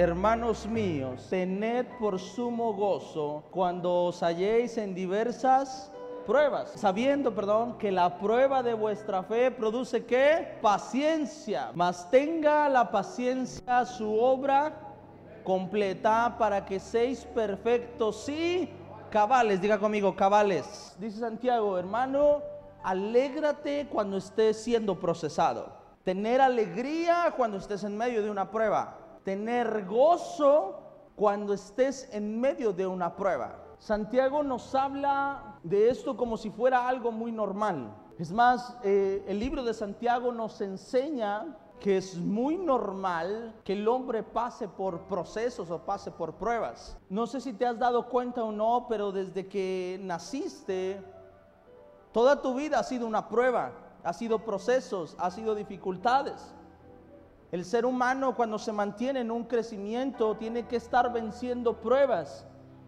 hermanos míos, tened por sumo gozo cuando os halléis en diversas pruebas, sabiendo, perdón, que la prueba de vuestra fe produce qué? Paciencia, mas tenga la paciencia su obra completa para que seáis perfectos y cabales, diga conmigo, cabales. Dice Santiago, hermano, alégrate cuando estés siendo procesado. Tener alegría cuando estés en medio de una prueba. Tener gozo cuando estés en medio de una prueba. Santiago nos habla de esto como si fuera algo muy normal. Es más, eh, el libro de Santiago nos enseña que es muy normal que el hombre pase por procesos o pase por pruebas. No sé si te has dado cuenta o no, pero desde que naciste, toda tu vida ha sido una prueba, ha sido procesos, ha sido dificultades. El ser humano cuando se mantiene en un crecimiento tiene que estar venciendo pruebas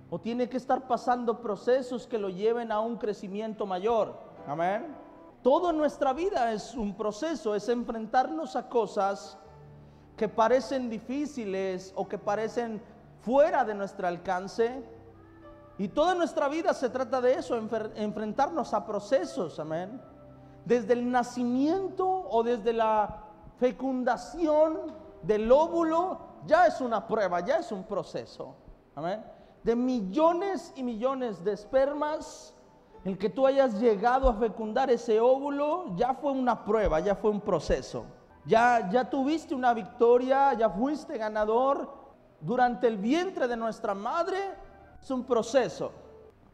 o tiene que estar pasando procesos que lo lleven a un crecimiento mayor. Amén. Toda nuestra vida es un proceso, es enfrentarnos a cosas que parecen difíciles o que parecen fuera de nuestro alcance. Y toda nuestra vida se trata de eso, enfrentarnos a procesos, amén. Desde el nacimiento o desde la fecundación del óvulo, ya es una prueba, ya es un proceso, amén. De millones y millones de espermas el que tú hayas llegado a fecundar ese óvulo ya fue una prueba, ya fue un proceso. Ya, ya tuviste una victoria, ya fuiste ganador. Durante el vientre de nuestra madre es un proceso.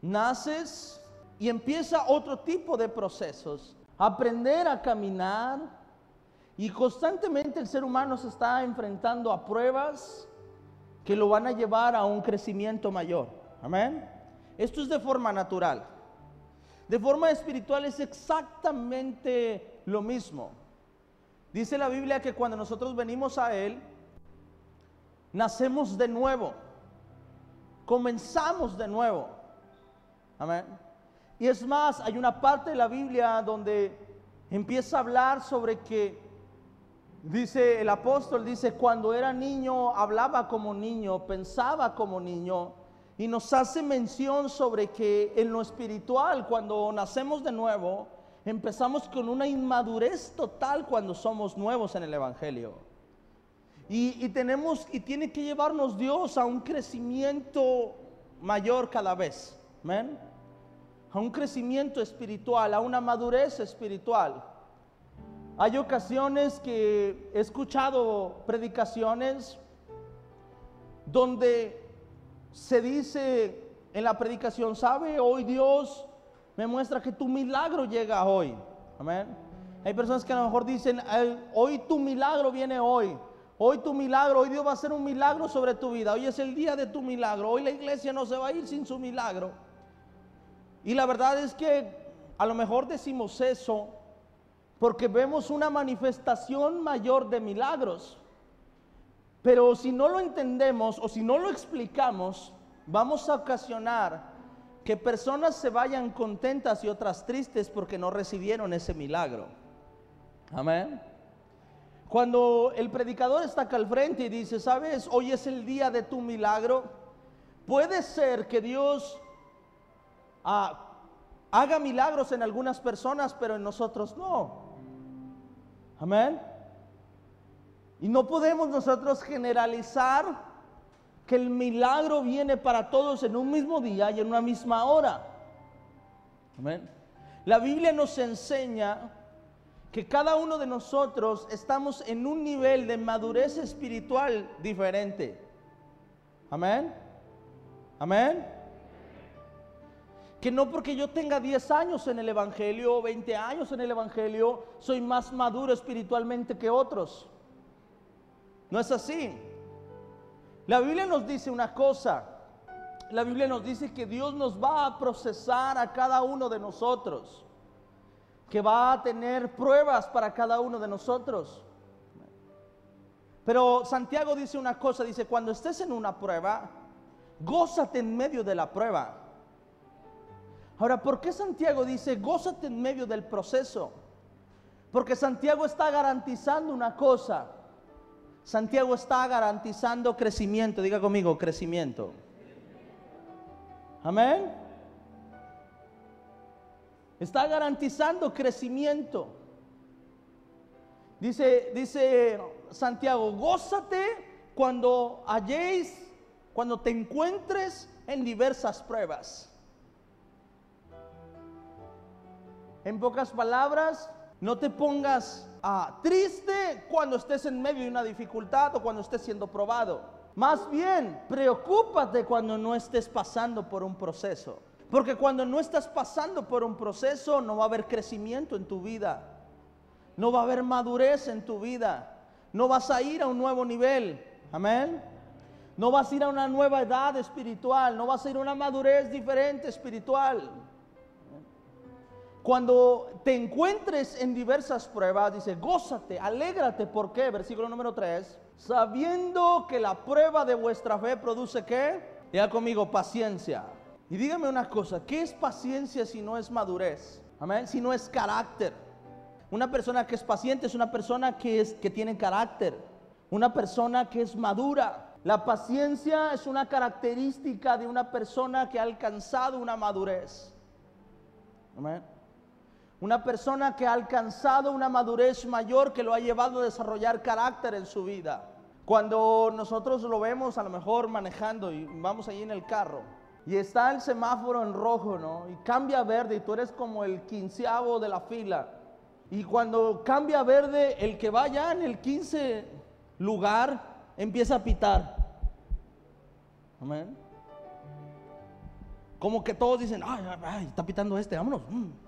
Naces y empieza otro tipo de procesos. Aprender a caminar. Y constantemente el ser humano se está enfrentando a pruebas que lo van a llevar a un crecimiento mayor. Amén. Esto es de forma natural. De forma espiritual es exactamente lo mismo. Dice la Biblia que cuando nosotros venimos a Él, nacemos de nuevo, comenzamos de nuevo. Amén. Y es más, hay una parte de la Biblia donde empieza a hablar sobre que, dice el apóstol, dice, cuando era niño hablaba como niño, pensaba como niño y nos hace mención sobre que en lo espiritual, cuando nacemos de nuevo, empezamos con una inmadurez total cuando somos nuevos en el Evangelio. Y, tenemos, y tiene que llevarnos Dios a un crecimiento mayor cada vez. Amén. A un crecimiento espiritual, a una madurez espiritual. Hay ocasiones que he escuchado predicaciones donde se dice en la predicación, ¿sabe? Hoy Dios me muestra que tu milagro llega hoy. Amén. Hay personas que a lo mejor dicen, hoy tu milagro viene hoy. Hoy tu milagro, hoy Dios va a hacer un milagro sobre tu vida. Hoy es el día de tu milagro. Hoy la iglesia no se va a ir sin su milagro. Y la verdad es que a lo mejor decimos eso porque vemos una manifestación mayor de milagros. Pero si no lo entendemos o si no lo explicamos, vamos a ocasionar que personas se vayan contentas y otras tristes porque no recibieron ese milagro. Amén. Cuando el predicador está acá al frente y dice, sabes, hoy es el día de tu milagro, puede ser que Dios ah, haga milagros en algunas personas, pero en nosotros no. Amén. Y no podemos nosotros generalizar que el milagro viene para todos en un mismo día y en una misma hora. Amén. La Biblia nos enseña que cada uno de nosotros estamos en un nivel de madurez espiritual diferente. Amén. Amén. Que no porque yo tenga 10 años en el Evangelio o 20 años en el Evangelio, soy más maduro espiritualmente que otros. No es así. La Biblia nos dice una cosa. La Biblia nos dice que Dios nos va a procesar a cada uno de nosotros. Que va a tener pruebas para cada uno de nosotros. Pero Santiago dice una cosa, dice, cuando estés en una prueba, gózate en medio de la prueba. Ahora, ¿por qué Santiago dice, gózate en medio del proceso? Porque Santiago está garantizando una cosa, Santiago está garantizando crecimiento. Diga conmigo, crecimiento. Amén. Está garantizando crecimiento. Dice, dice Santiago, gózate cuando halléis, cuando te encuentres en diversas pruebas. En pocas palabras, no te pongas ah, triste cuando estés en medio de una dificultad o cuando estés siendo probado. Más bien, preocúpate cuando no estés pasando por un proceso. Porque cuando no estás pasando por un proceso, no va a haber crecimiento en tu vida. No va a haber madurez en tu vida. No vas a ir a un nuevo nivel. Amén. No vas a ir a una nueva edad espiritual. No vas a ir a una madurez diferente espiritual. Cuando te encuentres en diversas pruebas, dice, gózate, alégrate. ¿Por qué? Versículo número 3. Sabiendo que la prueba de vuestra fe produce qué? Ya conmigo, paciencia. Y dígame una cosa, ¿qué es paciencia si no es madurez? Amén. Si no es carácter. Una persona que es paciente es una persona que, es, que tiene carácter. Una persona que es madura. La paciencia es una característica de una persona que ha alcanzado una madurez. Amén. Una persona que ha alcanzado una madurez mayor que lo ha llevado a desarrollar carácter en su vida. Cuando nosotros lo vemos a lo mejor manejando y vamos ahí en el carro y está el semáforo en rojo, ¿no? Y cambia a verde y tú eres como el quinceavo de la fila. Y cuando cambia a verde, el que va ya en el quince lugar empieza a pitar. Amén. Como que todos dicen, ay, ay, está pitando este, vámonos. Mm.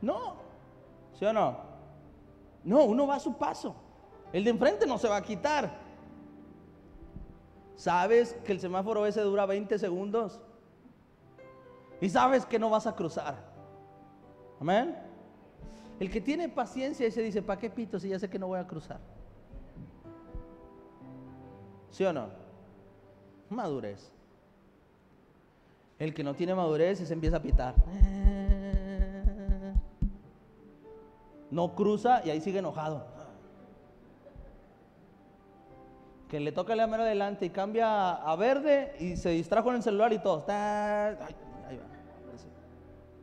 No, ¿sí o no? No, uno va a su paso. El de enfrente no se va a quitar. ¿Sabes que el semáforo ese dura 20 segundos? Y sabes que no vas a cruzar. Amén. El que tiene paciencia y se dice, ¿para qué pito si ya sé que no voy a cruzar? ¿Sí o no? Madurez. El que no tiene madurez se empieza a pitar. No cruza y ahí sigue enojado. Que le toca el mano adelante y cambia a verde y se distrajo en el celular y todo.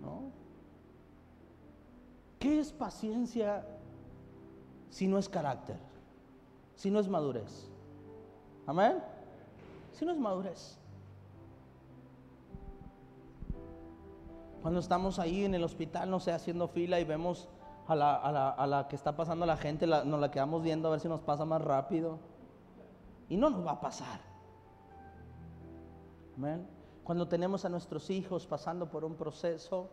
¿No? ¿Qué es paciencia si no es carácter? Si no es madurez. Amén. Si no es madurez. Cuando estamos ahí en el hospital, no sé, haciendo fila y vemos a la, a la, a la que está pasando la gente, nos la quedamos viendo a ver si nos pasa más rápido. Y no nos va a pasar. Cuando tenemos a nuestros hijos pasando por un proceso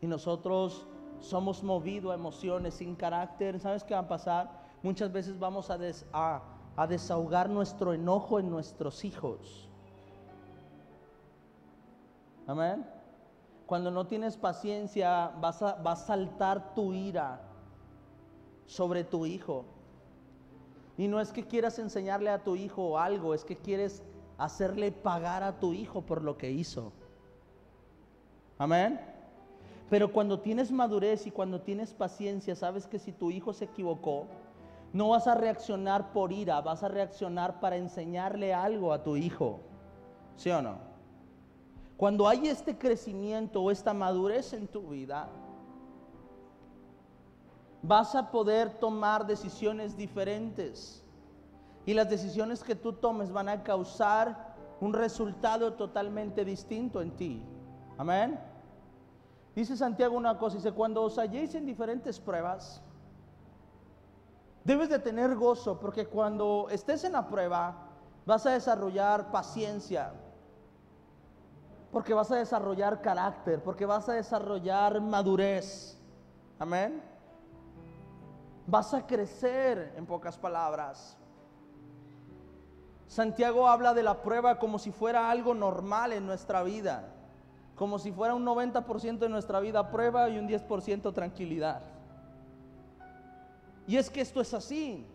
y nosotros somos movidos a emociones sin carácter, ¿sabes qué va a pasar? Muchas veces vamos a, a, a desahogar nuestro enojo en nuestros hijos. Amén. Cuando no tienes paciencia, vas a, va a saltar tu ira sobre tu hijo. Y no es que quieras enseñarle a tu hijo algo, es que quieres hacerle pagar a tu hijo por lo que hizo. Amén. Pero cuando tienes madurez y cuando tienes paciencia, sabes que si tu hijo se equivocó, no vas a reaccionar por ira, vas a reaccionar para enseñarle algo a tu hijo. ¿Sí o no? Cuando hay este crecimiento o esta madurez en tu vida, vas a poder tomar decisiones diferentes. Y las decisiones que tú tomes van a causar un resultado totalmente distinto en ti. Amén. Dice Santiago una cosa, dice, cuando os halléis en diferentes pruebas, debes de tener gozo, porque cuando estés en la prueba, vas a desarrollar paciencia, porque vas a desarrollar carácter, porque vas a desarrollar madurez. Amén. Vas a crecer, en pocas palabras. Santiago habla de la prueba como si fuera algo normal en nuestra vida, como si fuera un 90% de nuestra vida prueba y un 10% tranquilidad. Y es que esto es así.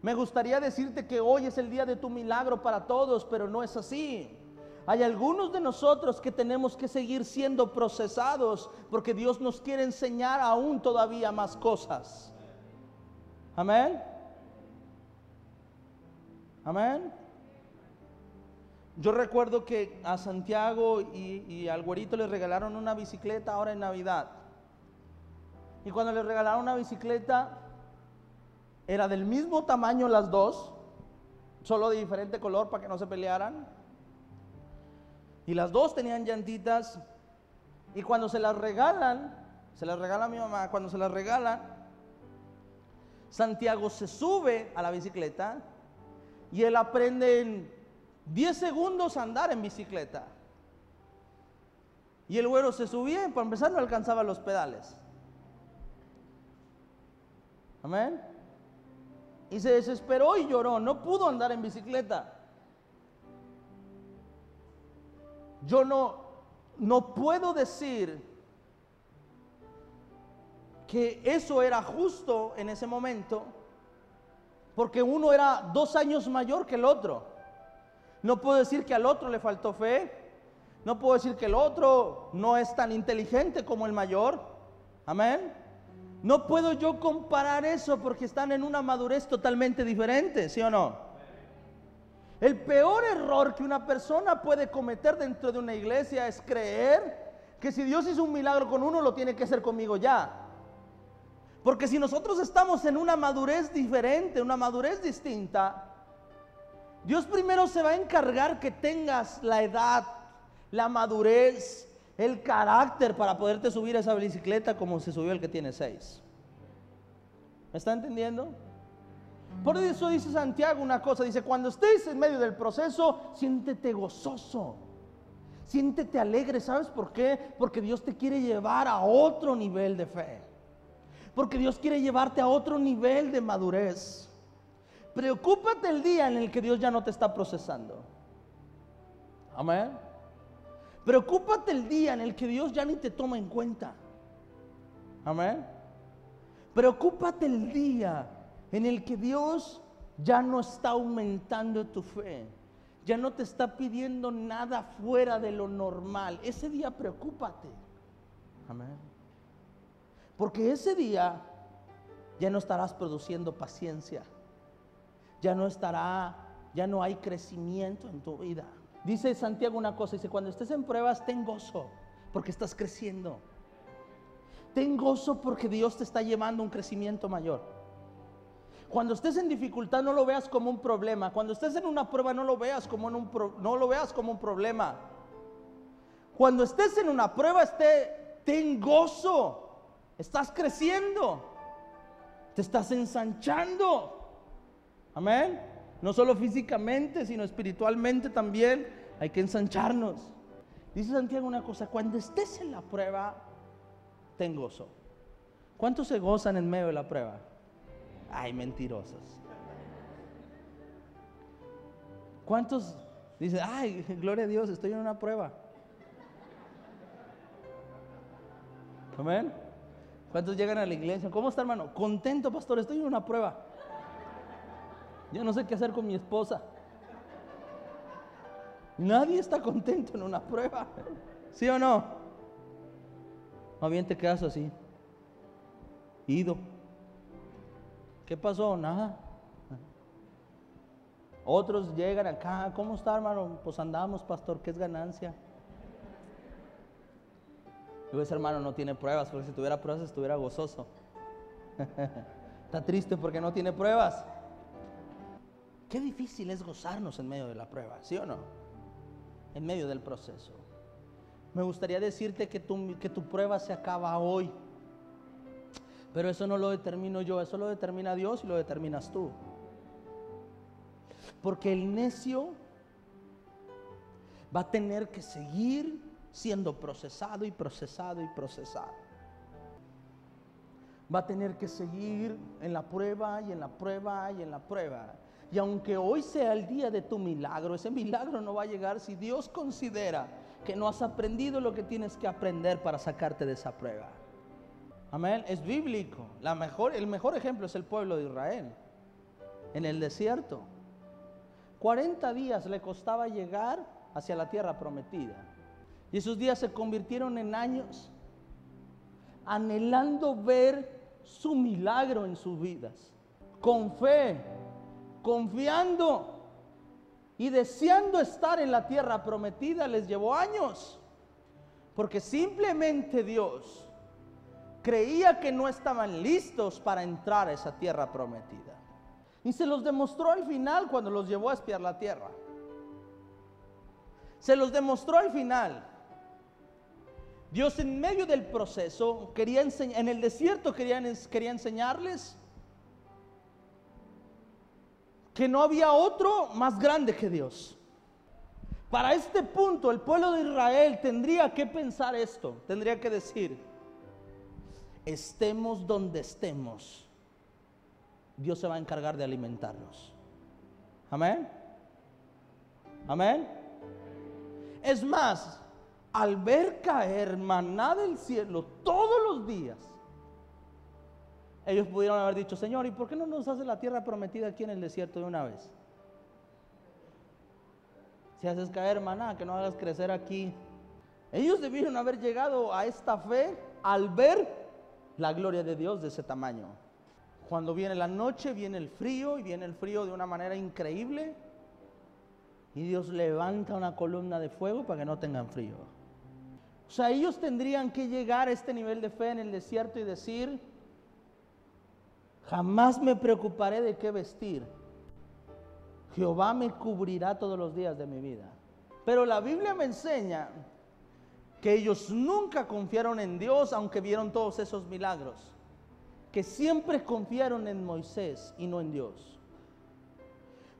Me gustaría decirte que hoy es el día de tu milagro para todos, pero no es así. Hay algunos de nosotros que tenemos que seguir siendo procesados porque Dios nos quiere enseñar aún todavía más cosas. Amén. Amén. Yo recuerdo que a Santiago y, al güerito le regalaron una bicicleta ahora en Navidad. Y cuando le regalaron una bicicleta, era del mismo tamaño las dos, solo de diferente color para que no se pelearan. Y las dos tenían llantitas. Y cuando se las regalan, se las regala mi mamá, cuando se las regalan, Santiago se sube a la bicicleta y él aprende en 10 segundos a andar en bicicleta. Y el güero se subía y para empezar no alcanzaba los pedales. Amén. Y se desesperó y lloró. No pudo andar en bicicleta. Yo no, no puedo decir que eso era justo en ese momento, porque uno era dos años mayor que el otro. No puedo decir que al otro le faltó fe, no puedo decir que el otro no es tan inteligente como el mayor. Amén. No puedo yo comparar eso porque están en una madurez totalmente diferente, ¿sí o no? El peor error que una persona puede cometer dentro de una iglesia es creer que si Dios hizo un milagro con uno, lo tiene que hacer conmigo ya. Porque si nosotros estamos en una madurez diferente, una madurez distinta, Dios primero se va a encargar que tengas la edad, la madurez, el carácter para poderte subir a esa bicicleta como se subió el que tiene seis. ¿Me está entendiendo? Por eso dice Santiago una cosa, dice, cuando estés en medio del proceso, siéntete gozoso, siéntete alegre, ¿sabes por qué? Porque Dios te quiere llevar a otro nivel de fe. Porque Dios quiere llevarte a otro nivel de madurez. Preocúpate el día en el que Dios ya no te está procesando. Amén. Preocúpate el día en el que Dios ya ni te toma en cuenta. Amén. Preocúpate el día en el que Dios ya no está aumentando tu fe. Ya no te está pidiendo nada fuera de lo normal. Ese día preocúpate. Amén. Porque ese día ya no estarás produciendo paciencia. Ya no estará, ya no hay crecimiento en tu vida. Dice Santiago una cosa, dice, cuando estés en pruebas, ten gozo, porque estás creciendo. Ten gozo porque Dios te está llevando un crecimiento mayor. Cuando estés en dificultad no lo veas como un problema. Cuando estés en una prueba no lo veas como un no lo veas como un problema. Cuando estés en una prueba esté ten gozo Estás creciendo. Te estás ensanchando. Amén. No solo físicamente, sino espiritualmente también hay que ensancharnos. Dice Santiago una cosa, cuando estés en la prueba, ten gozo. ¿Cuántos se gozan en medio de la prueba? Ay, mentirosos. ¿Cuántos dicen, ay, gloria a Dios, estoy en una prueba? Amén. ¿Cuántos llegan a la iglesia? ¿Cómo está, hermano? Contento, pastor, estoy en una prueba. Yo no sé qué hacer con mi esposa. Nadie está contento en una prueba. ¿Sí o no? Más bien te quedas así. Ido. ¿Qué pasó? Nada. Otros llegan acá. ¿Cómo está, hermano? Pues andamos, pastor. ¿Qué es ganancia? Yo ese hermano no tiene pruebas, porque si tuviera pruebas estuviera gozoso. Está triste porque no tiene pruebas. Qué difícil es gozarnos en medio de la prueba, ¿sí o no? En medio del proceso. Me gustaría decirte que tu, que tu prueba se acaba hoy. Pero eso no lo determino yo, eso lo determina Dios y lo determinas tú. Porque el necio va a tener que seguir siendo procesado y procesado y procesado. Va a tener que seguir en la prueba y en la prueba y en la prueba. Y aunque hoy sea el día de tu milagro, ese milagro no va a llegar si Dios considera que no has aprendido lo que tienes que aprender para sacarte de esa prueba. Amén. Es bíblico. La mejor, el mejor ejemplo es el pueblo de Israel. En el desierto. 40 días le costaba llegar hacia la tierra prometida. Y esos días se convirtieron en años anhelando ver su milagro en sus vidas. Con fe, confiando y deseando estar en la tierra prometida les llevó años. Porque simplemente Dios creía que no estaban listos para entrar a esa tierra prometida. Y se los demostró al final cuando los llevó a espiar la tierra. Se los demostró al final. Dios en medio del proceso quería en el desierto quería enseñarles que no había otro más grande que Dios. Para este punto el pueblo de Israel tendría que pensar esto, tendría que decir, estemos donde estemos, Dios se va a encargar de alimentarnos. Amén. Amén. Es más, al ver caer maná del cielo todos los días, ellos pudieron haber dicho, Señor, ¿y por qué no nos hace la tierra prometida aquí en el desierto de una vez? Si haces caer maná, que no hagas crecer aquí. Ellos debieron haber llegado a esta fe al ver la gloria de Dios de ese tamaño. Cuando viene la noche, viene el frío y viene el frío de una manera increíble. Y Dios levanta una columna de fuego para que no tengan frío. O sea, ellos tendrían que llegar a este nivel de fe en el desierto y decir, Jamás me preocuparé de qué vestir. Jehová me cubrirá todos los días de mi vida. Pero la Biblia me enseña que ellos nunca confiaron en Dios aunque vieron todos esos milagros. Que siempre confiaron en Moisés y no en Dios.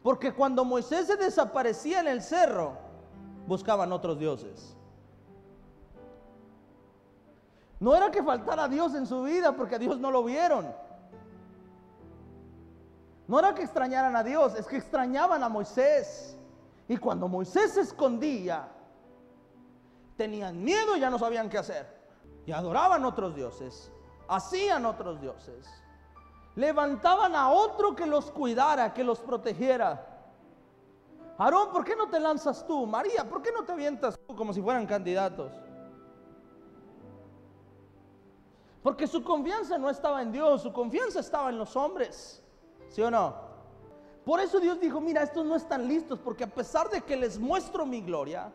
Porque cuando Moisés se desaparecía en el cerro, buscaban otros dioses. No era que faltara Dios en su vida porque a Dios no lo vieron. No era que extrañaran a Dios, es que extrañaban a Moisés. Y cuando Moisés se escondía, tenían miedo y ya no sabían qué hacer. Y adoraban otros dioses, hacían otros dioses. Levantaban a otro que los cuidara, que los protegiera. Aarón, ¿por qué no te lanzas tú? María, ¿por qué no te avientas tú como si fueran candidatos? Porque su confianza no estaba en Dios, su confianza estaba en los hombres. ¿Sí o no? Por eso Dios dijo, mira, estos no están listos, porque a pesar de que les muestro mi gloria,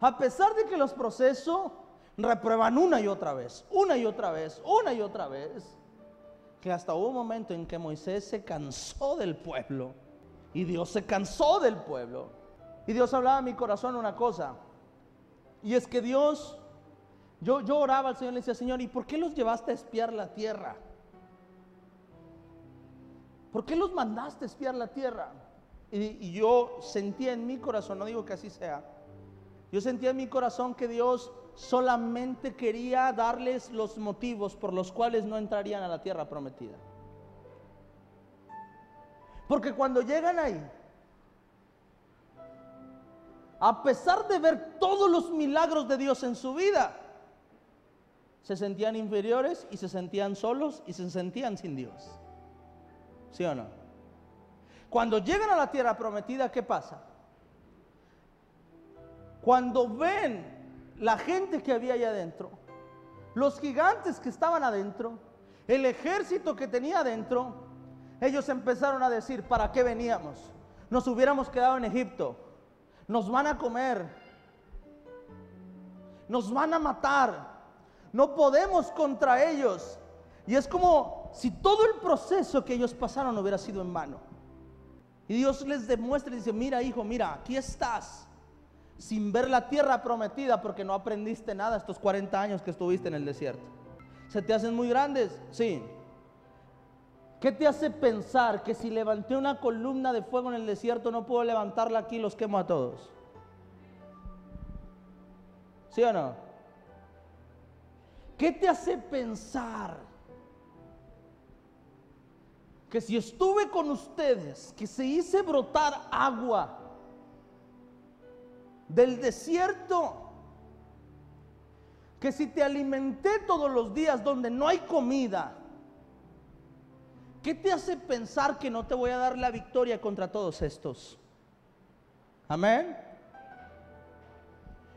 a pesar de que los proceso, reprueban una y otra vez, una y otra vez, una y otra vez, que hasta hubo un momento en que Moisés se cansó del pueblo y Dios se cansó del pueblo. Y Dios hablaba a mi corazón una cosa, y es que Dios, yo, yo oraba al Señor y le decía, Señor, ¿y por qué los llevaste a espiar la tierra? ¿Por qué los mandaste a espiar la tierra? Y, yo sentía en mi corazón, no digo que así sea, yo sentía en mi corazón que Dios solamente quería darles los motivos por los cuales no entrarían a la tierra prometida. Porque cuando llegan ahí, a pesar de ver todos los milagros de Dios en su vida, se sentían inferiores y se sentían solos y se sentían sin Dios. ¿Sí o no? Cuando llegan a la tierra prometida, ¿qué pasa? Cuando ven la gente que había allá adentro, los gigantes que estaban adentro, el ejército que tenía adentro, ellos empezaron a decir, ¿para qué veníamos? Nos hubiéramos quedado en Egipto, nos van a comer, nos van a matar, no podemos contra ellos. Y es como si todo el proceso que ellos pasaron hubiera sido en vano. Y Dios les demuestra y dice, mira hijo, mira, aquí estás, sin ver la tierra prometida porque no aprendiste nada estos 40 años que estuviste en el desierto. ¿Se te hacen muy grandes? Sí. ¿Qué te hace pensar que si levanté una columna de fuego en el desierto no puedo levantarla aquí y los quemo a todos? ¿Sí o no? ¿Qué te hace pensar que si estuve con ustedes, que se hice brotar agua del desierto, que si te alimenté todos los días donde no hay comida, ¿qué te hace pensar que no te voy a dar la victoria contra todos estos? Amén.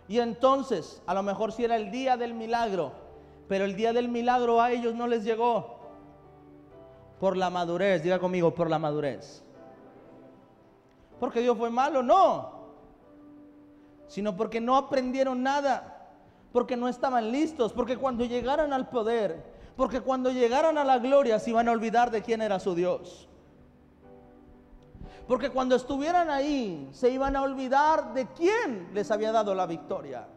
Y entonces, a lo mejor si era el día del milagro, pero el día del milagro a ellos no les llegó. Por la madurez, diga conmigo, por la madurez. porque Dios fue malo, no. Sino porque no aprendieron nada, porque no estaban listos, porque cuando llegaran al poder, porque cuando llegaran a la gloria se iban a olvidar de quién era su Dios. Porque cuando estuvieran ahí se iban a olvidar de quién les había dado la victoria.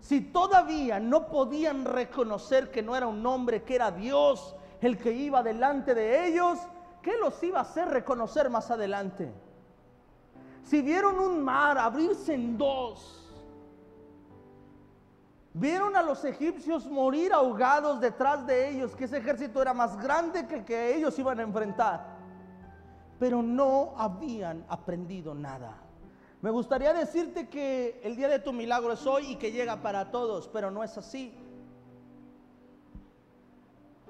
Si todavía no podían reconocer que no era un hombre, que era Dios el que iba delante de ellos, ¿qué los iba a hacer reconocer más adelante? Si vieron un mar abrirse en dos, vieron a los egipcios morir ahogados detrás de ellos, que ese ejército era más grande que que ellos iban a enfrentar, pero no habían aprendido nada. Me gustaría decirte que el día de tu milagro es hoy y que llega para todos, pero no es así.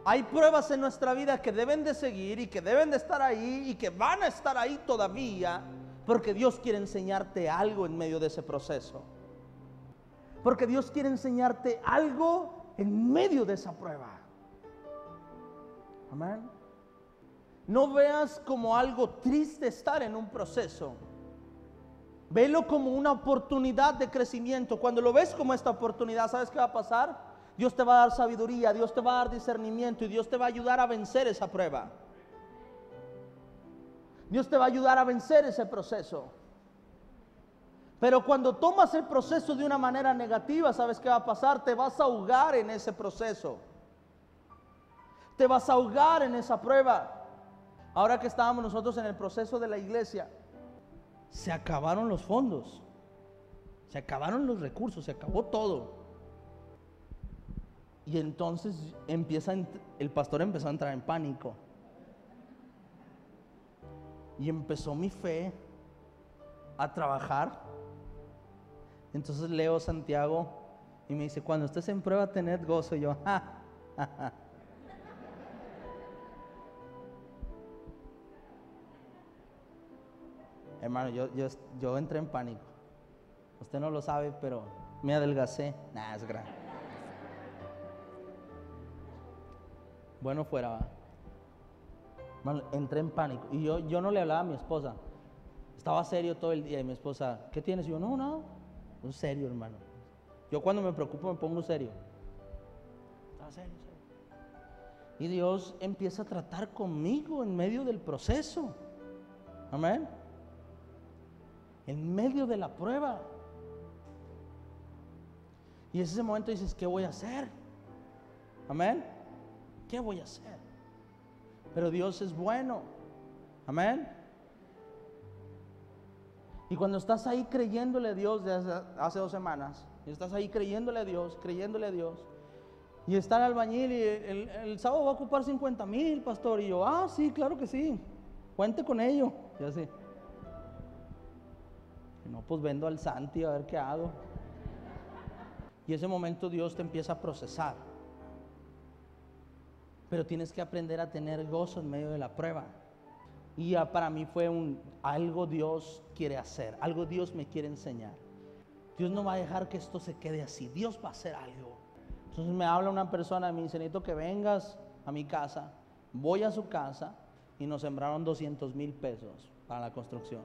Hay pruebas en nuestra vida que deben de seguir y que deben de estar ahí y que van a estar ahí todavía porque Dios quiere enseñarte algo en medio de ese proceso. Porque Dios quiere enseñarte algo en medio de esa prueba. Amén. No veas como algo triste estar en un proceso. Velo como una oportunidad de crecimiento. Cuando lo ves como esta oportunidad, ¿sabes qué va a pasar? Dios te va a dar sabiduría, Dios te va a dar discernimiento y Dios te va a ayudar a vencer esa prueba. Dios te va a ayudar a vencer ese proceso. Pero cuando tomas el proceso de una manera negativa, ¿sabes qué va a pasar? Te vas a ahogar en ese proceso. Te vas a ahogar en esa prueba. Ahora que estábamos nosotros en el proceso de la iglesia, se acabaron los fondos, se acabaron los recursos, se acabó todo. Y entonces empieza, el pastor empezó a entrar en pánico. Y empezó mi fe a trabajar. Entonces leo Santiago y me dice, cuando estés en prueba, tened gozo. Y yo, Hermano, yo, yo, yo entré en pánico. Usted no lo sabe, pero me adelgacé. Nah, es grande. Bueno fuera, entré en pánico. Y yo, yo no le hablaba a mi esposa. Estaba serio todo el día y mi esposa, ¿qué tienes? Y yo, no, no, no serio, hermano. Yo cuando me preocupo me pongo serio. Estaba serio, serio. Y Dios empieza a tratar conmigo en medio del proceso. Amén. En medio de la prueba. Y en ese momento dices, ¿qué voy a hacer? Amén. ¿Qué voy a hacer? Pero Dios es bueno. Amén. Y cuando estás ahí creyéndole a Dios desde hace dos semanas, y estás ahí creyéndole a Dios, creyéndole a Dios, y está el albañil y el, sábado va a ocupar 50 mil, pastor, y yo, ah, sí, claro que sí, cuente con ello, y así. Y no, pues vendo al Santi a ver qué hago. Y ese momento Dios te empieza a procesar. Pero tienes que aprender a tener gozo en medio de la prueba. Y para mí fue un algo Dios quiere hacer, algo Dios me quiere enseñar. Dios no va a dejar que esto se quede así, Dios va a hacer algo. Entonces me habla una persona, me dice, necesito que vengas a mi casa. Voy a su casa y nos sembraron 200 mil pesos para la construcción.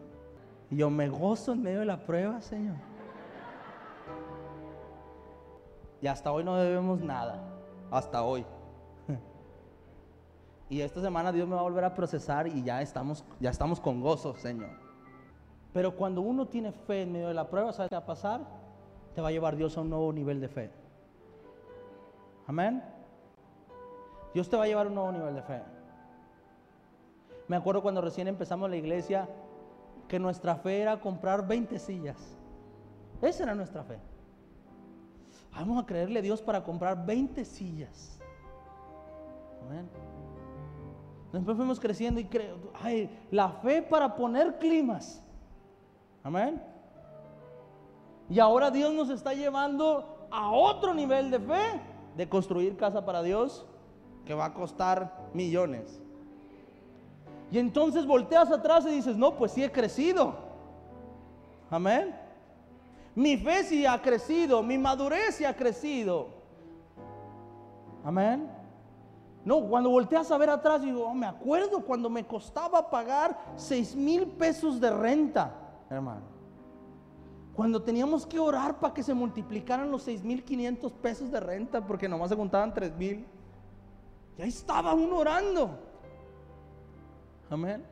Y yo me gozo en medio de la prueba, Señor. Y hasta hoy no debemos nada, hasta hoy. Y esta semana Dios me va a volver a procesar y ya estamos, ya estamos con gozo, Señor. Pero cuando uno tiene fe en medio de la prueba, ¿sabes qué va a pasar? Te va a llevar Dios a un nuevo nivel de fe. Amén. Dios te va a llevar a un nuevo nivel de fe. Me acuerdo cuando recién empezamos la iglesia que nuestra fe era comprar 20 sillas. Esa era nuestra fe. Vamos a creerle a Dios para comprar 20 sillas. Amén. Después fuimos creciendo y creo, ay, la fe para poner climas. Amén. Y ahora Dios nos está llevando a otro nivel de fe, de construir casa para Dios, que va a costar millones. Y entonces volteas atrás y dices, no, pues sí he crecido. Amén. Mi fe sí ha crecido, mi madurez sí ha crecido. Amén. No, cuando volteas a ver atrás, digo, oh, me acuerdo cuando me costaba pagar 6 mil pesos de renta, hermano. Cuando teníamos que orar para que se multiplicaran los 6 mil 500 pesos de renta, porque nomás se contaban 3 mil. Y ahí estaba uno orando. Amén.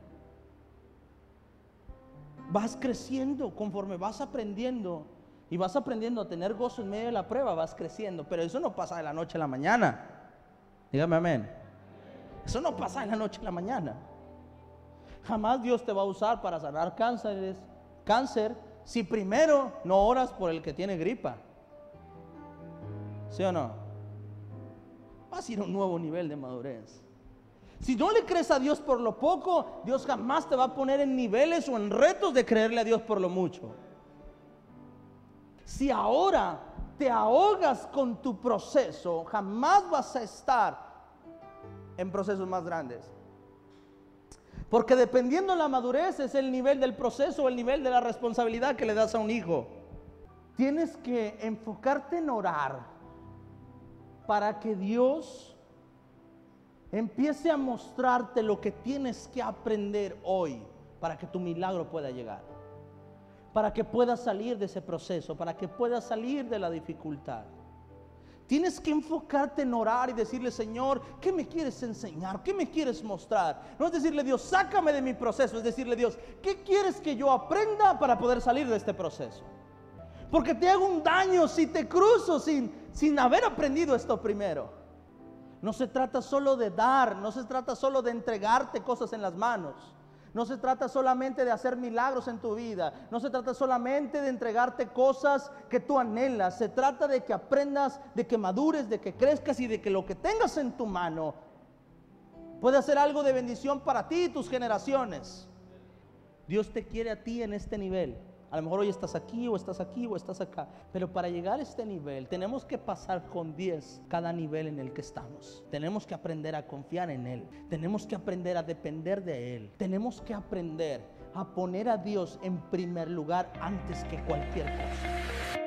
Vas creciendo conforme vas aprendiendo y vas aprendiendo a tener gozo en medio de la prueba, vas creciendo. Pero eso no pasa de la noche a la mañana. Dígame amén. Eso no pasa de la noche a la mañana. Jamás Dios te va a usar para sanar cánceres, cáncer si primero no oras por el que tiene gripa. ¿Sí o no? Vas a ir a un nuevo nivel de madurez. Si no le crees a Dios por lo poco, Dios jamás te va a poner en niveles o en retos de creerle a Dios por lo mucho. Si ahora te ahogas con tu proceso, jamás vas a estar en procesos más grandes. Porque dependiendo de la madurez es el nivel del proceso el nivel de la responsabilidad que le das a un hijo. Tienes que enfocarte en orar para que Dios empiece a mostrarte lo que tienes que aprender hoy para que tu milagro pueda llegar. Para que puedas salir de ese proceso, para que puedas salir de la dificultad. Tienes que enfocarte en orar y decirle, Señor, ¿qué me quieres enseñar? ¿Qué me quieres mostrar? No es decirle, Dios, sácame de mi proceso, es decirle, Dios, ¿qué quieres que yo aprenda para poder salir de este proceso? Porque te hago un daño si te cruzo sin, sin haber aprendido esto primero. No se trata solo de dar, no se trata solo de entregarte cosas en las manos. No se trata solamente de hacer milagros en tu vida. No se trata solamente de entregarte cosas que tú anhelas. Se trata de que aprendas, de que madures, de que crezcas y de que lo que tengas en tu mano pueda ser algo de bendición para ti y tus generaciones. Dios te quiere a ti en este nivel. A lo mejor hoy estás aquí o estás aquí o estás acá. Pero para llegar a este nivel tenemos que pasar con 10 cada nivel en el que estamos. Tenemos que aprender a confiar en Él. Tenemos que aprender a depender de Él. Tenemos que aprender a poner a Dios en primer lugar antes que cualquier cosa.